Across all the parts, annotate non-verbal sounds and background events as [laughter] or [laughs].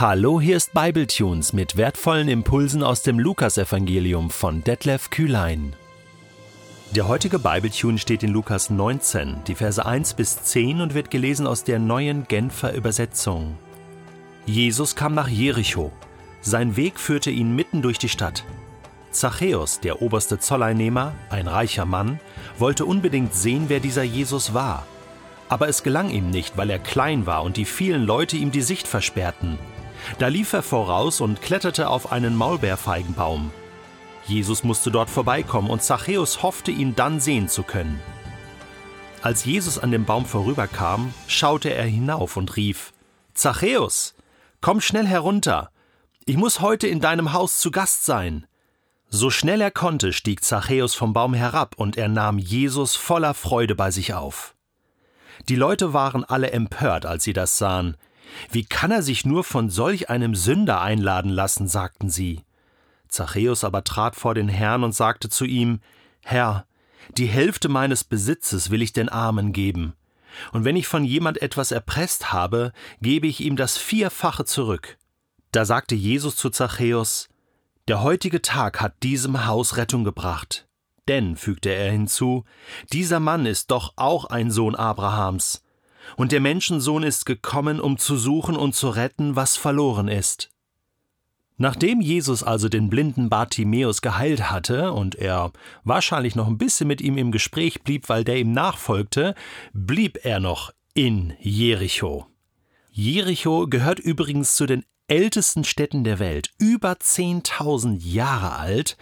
Hallo, hier ist Bibletunes mit wertvollen Impulsen aus dem Lukasevangelium von Detlef Kühlein. Der heutige Bibletune steht in Lukas 19, die Verse 1 bis 10 und wird gelesen aus der neuen Genfer Übersetzung. Jesus kam nach Jericho. Sein Weg führte ihn mitten durch die Stadt. Zachäus, der oberste Zolleinnehmer, ein reicher Mann, wollte unbedingt sehen, wer dieser Jesus war. Aber es gelang ihm nicht, weil er klein war und die vielen Leute ihm die Sicht versperrten. Da lief er voraus und kletterte auf einen Maulbeerfeigenbaum. Jesus musste dort vorbeikommen und Zachäus hoffte, ihn dann sehen zu können. Als Jesus an dem Baum vorüberkam, schaute er hinauf und rief: Zachäus, komm schnell herunter! Ich muss heute in deinem Haus zu Gast sein. So schnell er konnte, stieg Zachäus vom Baum herab und er nahm Jesus voller Freude bei sich auf. Die Leute waren alle empört, als sie das sahen. Wie kann er sich nur von solch einem Sünder einladen lassen, sagten sie. Zachäus aber trat vor den Herrn und sagte zu ihm Herr, die Hälfte meines Besitzes will ich den Armen geben, und wenn ich von jemand etwas erpresst habe, gebe ich ihm das Vierfache zurück. Da sagte Jesus zu Zachäus Der heutige Tag hat diesem Haus Rettung gebracht. Denn, fügte er hinzu, dieser Mann ist doch auch ein Sohn Abrahams. Und der Menschensohn ist gekommen, um zu suchen und zu retten, was verloren ist. Nachdem Jesus also den blinden Bartimäus geheilt hatte und er wahrscheinlich noch ein bisschen mit ihm im Gespräch blieb, weil der ihm nachfolgte, blieb er noch in Jericho. Jericho gehört übrigens zu den ältesten Städten der Welt, über 10.000 Jahre alt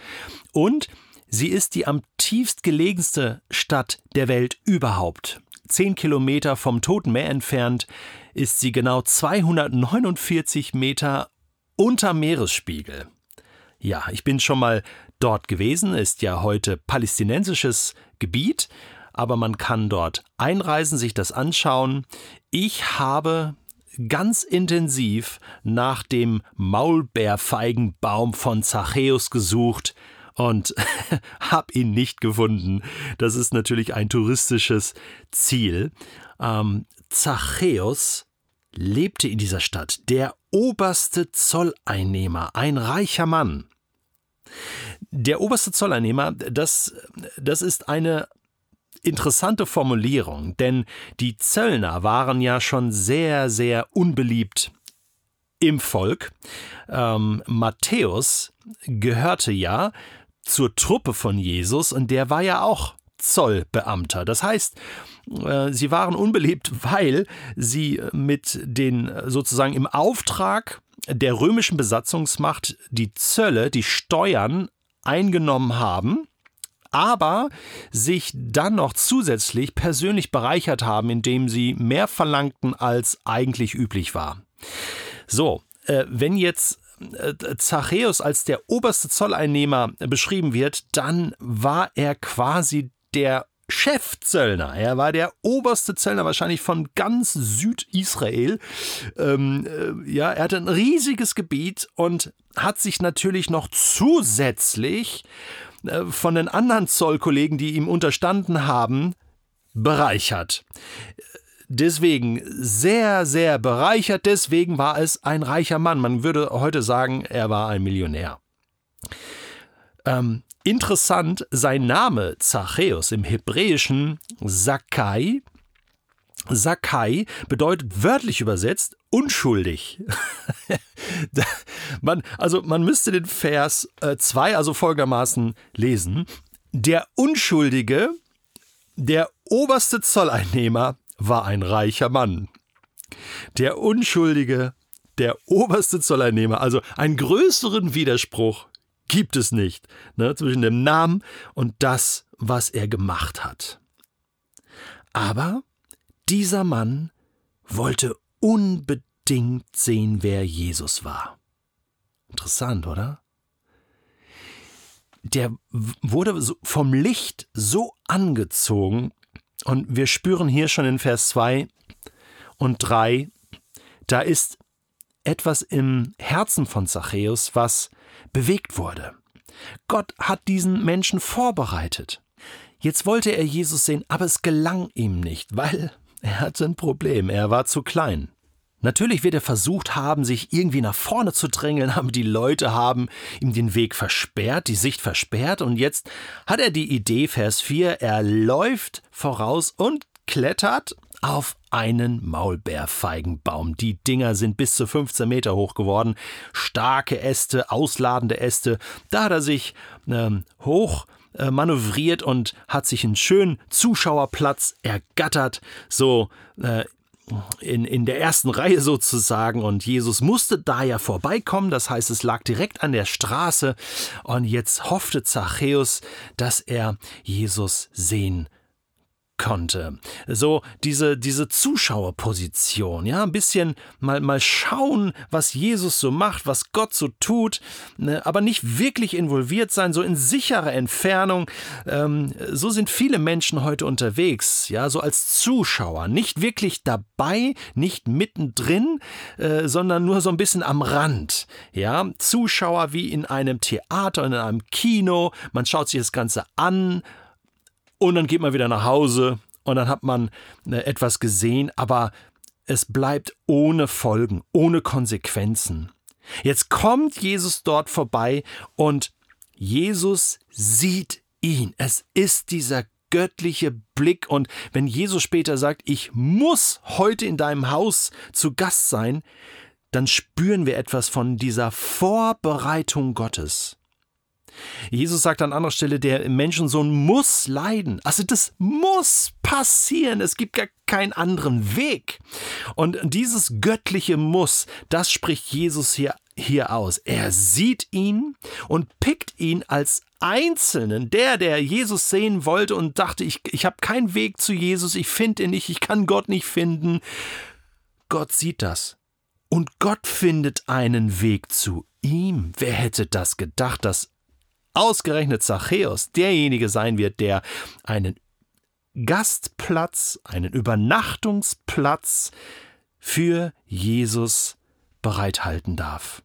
und Sie ist die am tiefst gelegenste Stadt der Welt überhaupt. Zehn Kilometer vom Toten Meer entfernt ist sie genau 249 Meter unter Meeresspiegel. Ja, ich bin schon mal dort gewesen, ist ja heute palästinensisches Gebiet, aber man kann dort einreisen, sich das anschauen. Ich habe ganz intensiv nach dem Maulbeerfeigenbaum von Zachäus gesucht, und [laughs] habe ihn nicht gefunden. Das ist natürlich ein touristisches Ziel. Ähm, Zachäus lebte in dieser Stadt, der oberste Zolleinnehmer, ein reicher Mann. Der oberste Zolleinnehmer, das, das ist eine interessante Formulierung, denn die Zöllner waren ja schon sehr, sehr unbeliebt im Volk. Ähm, Matthäus gehörte ja zur Truppe von Jesus und der war ja auch Zollbeamter. Das heißt, äh, sie waren unbeliebt, [laughs] weil sie mit den sozusagen im Auftrag der römischen Besatzungsmacht die Zölle, die Steuern eingenommen haben, aber sich dann noch zusätzlich persönlich bereichert haben, indem sie mehr verlangten, als eigentlich üblich war. So, äh, wenn jetzt Zachäus als der oberste Zolleinnehmer beschrieben wird, dann war er quasi der Chefzöllner. Er war der oberste Zöllner wahrscheinlich von ganz Südisrael. Ähm, äh, ja, er hatte ein riesiges Gebiet und hat sich natürlich noch zusätzlich äh, von den anderen Zollkollegen, die ihm unterstanden haben, bereichert deswegen sehr, sehr bereichert. Deswegen war es ein reicher Mann. Man würde heute sagen, er war ein Millionär. Ähm, interessant, sein Name Zachäus im Hebräischen Sakai. Sakai bedeutet wörtlich übersetzt unschuldig. [laughs] man, also man müsste den Vers 2 äh, also folgendermaßen lesen. Der Unschuldige, der oberste Zolleinnehmer, war ein reicher Mann. Der Unschuldige, der oberste Zolleinnehmer, also einen größeren Widerspruch gibt es nicht ne, zwischen dem Namen und das, was er gemacht hat. Aber dieser Mann wollte unbedingt sehen, wer Jesus war. Interessant, oder? Der wurde vom Licht so angezogen, und wir spüren hier schon in Vers 2 und 3, da ist etwas im Herzen von Zachäus, was bewegt wurde. Gott hat diesen Menschen vorbereitet. Jetzt wollte er Jesus sehen, aber es gelang ihm nicht, weil er hatte ein Problem, er war zu klein. Natürlich wird er versucht haben, sich irgendwie nach vorne zu drängeln, [laughs] aber die Leute haben ihm den Weg versperrt, die Sicht versperrt und jetzt hat er die Idee, Vers 4, er läuft voraus und klettert auf einen Maulbeerfeigenbaum. Die Dinger sind bis zu 15 Meter hoch geworden. Starke Äste, ausladende Äste. Da hat er sich ähm, hoch äh, manövriert und hat sich einen schönen Zuschauerplatz ergattert. So äh, in, in der ersten Reihe sozusagen. Und Jesus musste da ja vorbeikommen, das heißt es lag direkt an der Straße. Und jetzt hoffte Zachäus, dass er Jesus sehen konnte. So diese, diese Zuschauerposition, ja, ein bisschen mal, mal schauen, was Jesus so macht, was Gott so tut, ne, aber nicht wirklich involviert sein, so in sicherer Entfernung. Ähm, so sind viele Menschen heute unterwegs, ja, so als Zuschauer, nicht wirklich dabei, nicht mittendrin, äh, sondern nur so ein bisschen am Rand, ja, Zuschauer wie in einem Theater, in einem Kino, man schaut sich das Ganze an, und dann geht man wieder nach Hause und dann hat man äh, etwas gesehen, aber es bleibt ohne Folgen, ohne Konsequenzen. Jetzt kommt Jesus dort vorbei und Jesus sieht ihn. Es ist dieser göttliche Blick und wenn Jesus später sagt, ich muss heute in deinem Haus zu Gast sein, dann spüren wir etwas von dieser Vorbereitung Gottes. Jesus sagt an anderer Stelle, der Menschensohn muss leiden. Also das muss passieren. Es gibt gar keinen anderen Weg. Und dieses göttliche Muss, das spricht Jesus hier, hier aus. Er sieht ihn und pickt ihn als Einzelnen, der, der Jesus sehen wollte und dachte, ich, ich habe keinen Weg zu Jesus, ich finde ihn nicht, ich kann Gott nicht finden. Gott sieht das. Und Gott findet einen Weg zu ihm. Wer hätte das gedacht, dass ausgerechnet Zachäus derjenige sein wird, der einen Gastplatz, einen Übernachtungsplatz für Jesus bereithalten darf.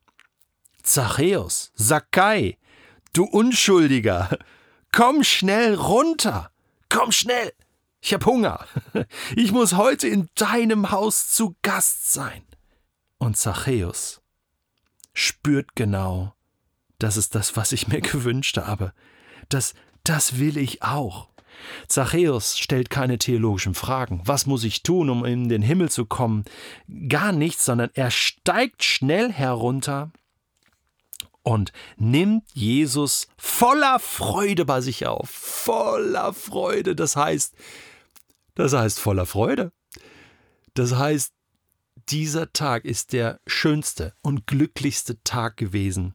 Zachäus, Sakai, du Unschuldiger, komm schnell runter, komm schnell, ich hab Hunger, ich muss heute in deinem Haus zu Gast sein. Und Zachäus spürt genau, das ist das, was ich mir [laughs] gewünscht habe. Das, das will ich auch. Zachäus stellt keine theologischen Fragen. Was muss ich tun, um in den Himmel zu kommen? Gar nichts, sondern er steigt schnell herunter und nimmt Jesus voller Freude bei sich auf. Voller Freude. Das heißt, das heißt voller Freude. Das heißt, dieser Tag ist der schönste und glücklichste Tag gewesen,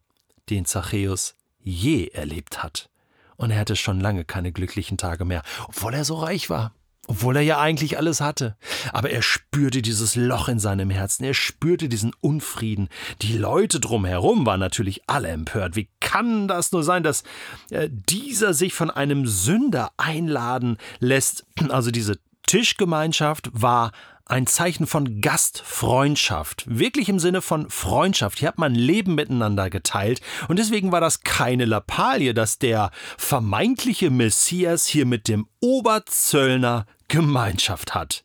den Zachäus je erlebt hat. Und er hatte schon lange keine glücklichen Tage mehr, obwohl er so reich war, obwohl er ja eigentlich alles hatte. Aber er spürte dieses Loch in seinem Herzen, er spürte diesen Unfrieden. Die Leute drumherum waren natürlich alle empört. Wie kann das nur sein, dass äh, dieser sich von einem Sünder einladen lässt? Also diese Tischgemeinschaft war ein Zeichen von Gastfreundschaft, wirklich im Sinne von Freundschaft. Hier hat man Leben miteinander geteilt und deswegen war das keine Lappalie, dass der vermeintliche Messias hier mit dem Oberzöllner Gemeinschaft hat.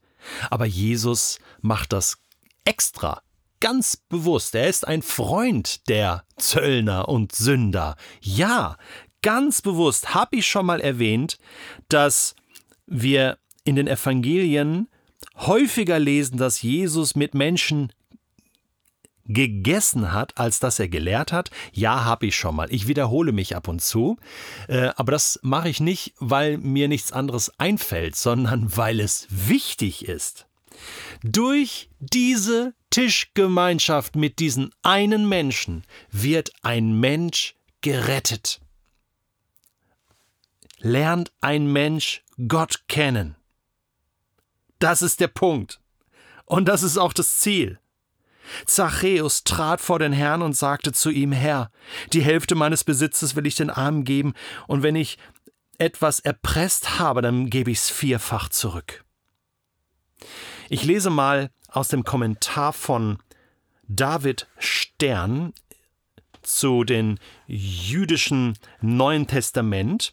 Aber Jesus macht das extra, ganz bewusst. Er ist ein Freund der Zöllner und Sünder. Ja, ganz bewusst habe ich schon mal erwähnt, dass wir in den Evangelien häufiger lesen, dass Jesus mit Menschen gegessen hat, als dass er gelehrt hat? Ja, habe ich schon mal. Ich wiederhole mich ab und zu, äh, aber das mache ich nicht, weil mir nichts anderes einfällt, sondern [laughs] weil es wichtig ist. Durch diese Tischgemeinschaft mit diesen einen Menschen wird ein Mensch gerettet. Lernt ein Mensch Gott kennen. Das ist der Punkt. Und das ist auch das Ziel. Zachäus trat vor den Herrn und sagte zu ihm, Herr, die Hälfte meines Besitzes will ich den Armen geben, und wenn ich etwas erpresst habe, dann gebe ich es vierfach zurück. Ich lese mal aus dem Kommentar von David Stern zu den jüdischen Neuen Testament.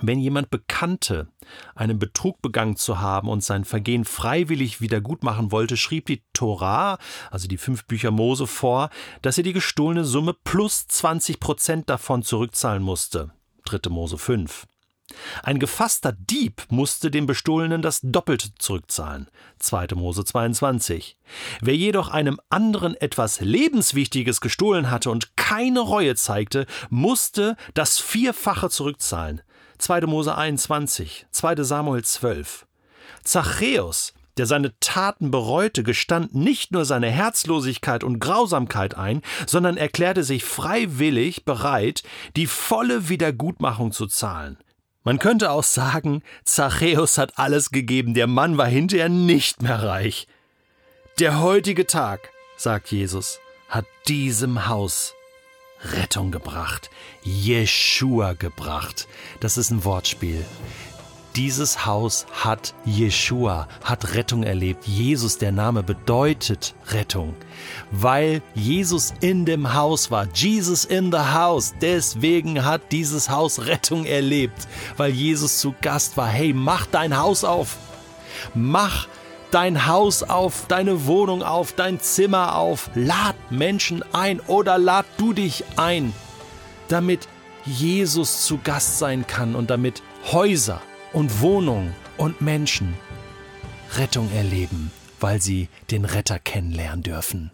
Wenn jemand bekannte, einen Betrug begangen zu haben und sein Vergehen freiwillig wiedergutmachen wollte, schrieb die Torah, also die fünf Bücher Mose, vor, dass er die gestohlene Summe plus 20 Prozent davon zurückzahlen musste. 3. Mose 5. Ein gefasster Dieb musste dem Bestohlenen das Doppelte zurückzahlen. 2. Mose 22. Wer jedoch einem anderen etwas Lebenswichtiges gestohlen hatte und keine Reue zeigte, musste das Vierfache zurückzahlen. 2. Mose 21, 2. Samuel 12. Zachäus, der seine Taten bereute, gestand nicht nur seine Herzlosigkeit und Grausamkeit ein, sondern erklärte sich freiwillig bereit, die volle Wiedergutmachung zu zahlen. Man könnte auch sagen, Zachäus hat alles gegeben, der Mann war hinterher nicht mehr reich. Der heutige Tag, sagt Jesus, hat diesem Haus Rettung gebracht, Jeshua gebracht. Das ist ein Wortspiel. Dieses Haus hat Jeshua, hat Rettung erlebt. Jesus, der Name bedeutet Rettung, weil Jesus in dem Haus war. Jesus in the house. Deswegen hat dieses Haus Rettung erlebt, weil Jesus zu Gast war. Hey, mach dein Haus auf. Mach dein Haus auf, deine Wohnung auf, dein Zimmer auf. Lad Menschen ein oder lad du dich ein, damit Jesus zu Gast sein kann und damit Häuser und Wohnungen und Menschen Rettung erleben, weil sie den Retter kennenlernen dürfen.